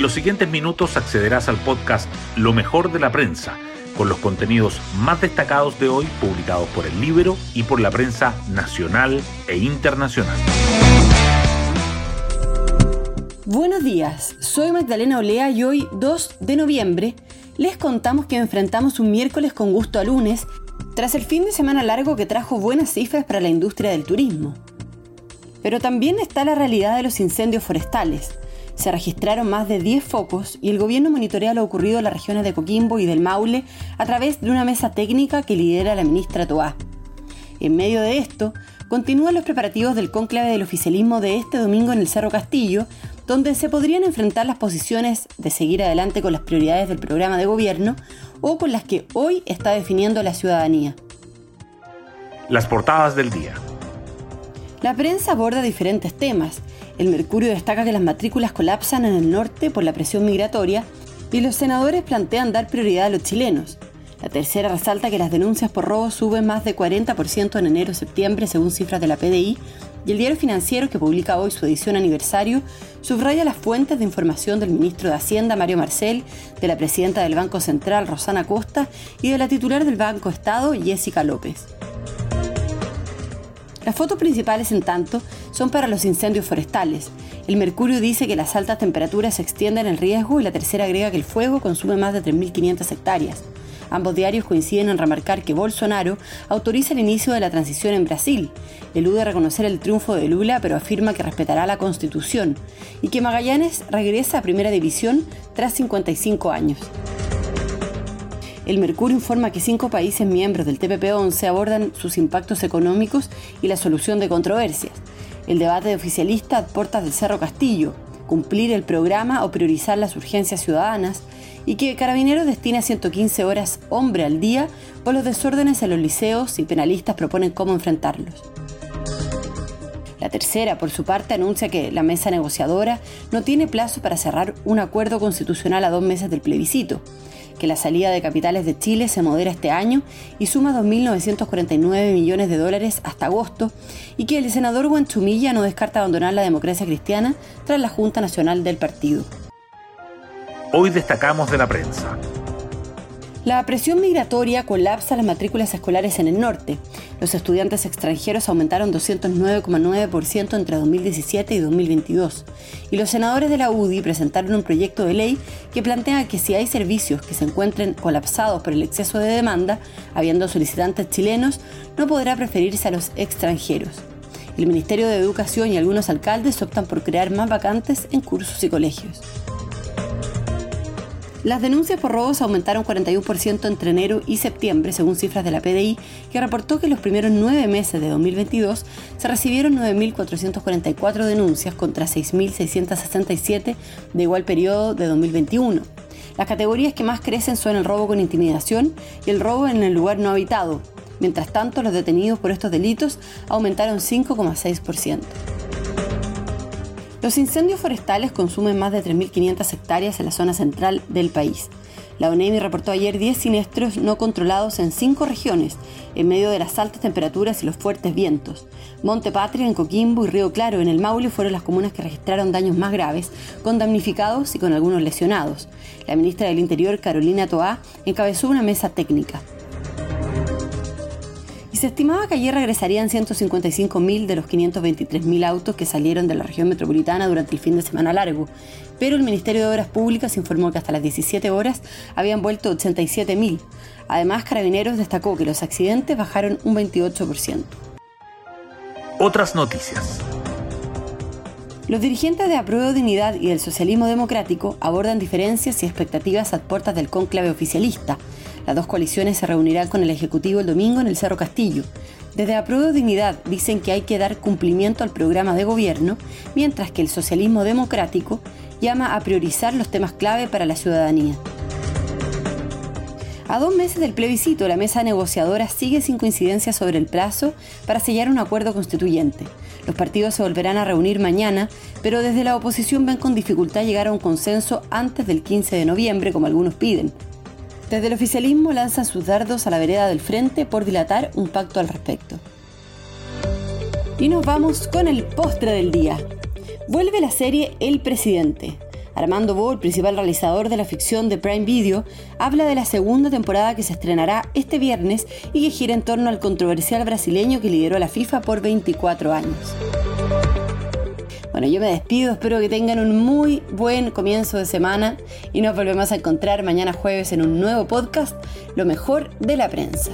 En los siguientes minutos accederás al podcast Lo mejor de la prensa, con los contenidos más destacados de hoy publicados por el libro y por la prensa nacional e internacional. Buenos días, soy Magdalena Olea y hoy, 2 de noviembre, les contamos que enfrentamos un miércoles con gusto a lunes, tras el fin de semana largo que trajo buenas cifras para la industria del turismo. Pero también está la realidad de los incendios forestales. Se registraron más de 10 focos y el gobierno monitorea lo ocurrido en las regiones de Coquimbo y del Maule a través de una mesa técnica que lidera la ministra Toá. En medio de esto, continúan los preparativos del cónclave del oficialismo de este domingo en el Cerro Castillo, donde se podrían enfrentar las posiciones de seguir adelante con las prioridades del programa de gobierno o con las que hoy está definiendo la ciudadanía. Las portadas del día. La prensa aborda diferentes temas. El Mercurio destaca que las matrículas colapsan en el norte por la presión migratoria y los senadores plantean dar prioridad a los chilenos. La tercera resalta que las denuncias por robo suben más de 40% en enero-septiembre según cifras de la PDI y el diario financiero, que publica hoy su edición aniversario, subraya las fuentes de información del ministro de Hacienda, Mario Marcel, de la presidenta del Banco Central, Rosana Costa, y de la titular del Banco Estado, Jessica López. Las fotos principales, en tanto, son para los incendios forestales. El Mercurio dice que las altas temperaturas extienden el riesgo y la tercera agrega que el fuego consume más de 3.500 hectáreas. Ambos diarios coinciden en remarcar que Bolsonaro autoriza el inicio de la transición en Brasil, elude reconocer el triunfo de Lula pero afirma que respetará la constitución y que Magallanes regresa a Primera División tras 55 años. El Mercurio informa que cinco países miembros del TPP-11 abordan sus impactos económicos y la solución de controversias. El debate de oficialista a puertas del Cerro Castillo, cumplir el programa o priorizar las urgencias ciudadanas, y que Carabineros destina 115 horas hombre al día por los desórdenes en los liceos y penalistas proponen cómo enfrentarlos. La tercera, por su parte, anuncia que la mesa negociadora no tiene plazo para cerrar un acuerdo constitucional a dos meses del plebiscito, que la salida de capitales de Chile se modera este año y suma 2.949 millones de dólares hasta agosto, y que el senador Guanchumilla no descarta abandonar la democracia cristiana tras la Junta Nacional del partido. Hoy destacamos de la prensa. La presión migratoria colapsa las matrículas escolares en el norte. Los estudiantes extranjeros aumentaron 209,9% entre 2017 y 2022. Y los senadores de la UDI presentaron un proyecto de ley que plantea que si hay servicios que se encuentren colapsados por el exceso de demanda, habiendo solicitantes chilenos, no podrá preferirse a los extranjeros. El Ministerio de Educación y algunos alcaldes optan por crear más vacantes en cursos y colegios. Las denuncias por robos aumentaron 41% entre enero y septiembre, según cifras de la PDI, que reportó que en los primeros nueve meses de 2022 se recibieron 9.444 denuncias contra 6.667 de igual periodo de 2021. Las categorías que más crecen son el robo con intimidación y el robo en el lugar no habitado. Mientras tanto, los detenidos por estos delitos aumentaron 5,6%. Los incendios forestales consumen más de 3.500 hectáreas en la zona central del país. La ONEMI reportó ayer 10 siniestros no controlados en 5 regiones, en medio de las altas temperaturas y los fuertes vientos. Monte Patria en Coquimbo y Río Claro en el Maule fueron las comunas que registraron daños más graves, con damnificados y con algunos lesionados. La ministra del Interior, Carolina Toá, encabezó una mesa técnica se estimaba que ayer regresarían 155.000 de los 523.000 autos que salieron de la región metropolitana durante el fin de semana largo, pero el Ministerio de Obras Públicas informó que hasta las 17 horas habían vuelto 87.000. Además, Carabineros destacó que los accidentes bajaron un 28%. Otras noticias. Los dirigentes de Apruebo Dignidad y del Socialismo Democrático abordan diferencias y expectativas a puertas del cónclave oficialista, las dos coaliciones se reunirán con el Ejecutivo el domingo en el Cerro Castillo. Desde Apruebo Dignidad dicen que hay que dar cumplimiento al programa de gobierno, mientras que el socialismo democrático llama a priorizar los temas clave para la ciudadanía. A dos meses del plebiscito, la mesa negociadora sigue sin coincidencia sobre el plazo para sellar un acuerdo constituyente. Los partidos se volverán a reunir mañana, pero desde la oposición ven con dificultad llegar a un consenso antes del 15 de noviembre, como algunos piden. Desde el oficialismo lanzan sus dardos a la vereda del frente por dilatar un pacto al respecto. Y nos vamos con el postre del día. Vuelve la serie El Presidente. Armando Bo, principal realizador de la ficción de Prime Video, habla de la segunda temporada que se estrenará este viernes y que gira en torno al controversial brasileño que lideró la FIFA por 24 años. Bueno, yo me despido, espero que tengan un muy buen comienzo de semana y nos volvemos a encontrar mañana jueves en un nuevo podcast, Lo mejor de la prensa.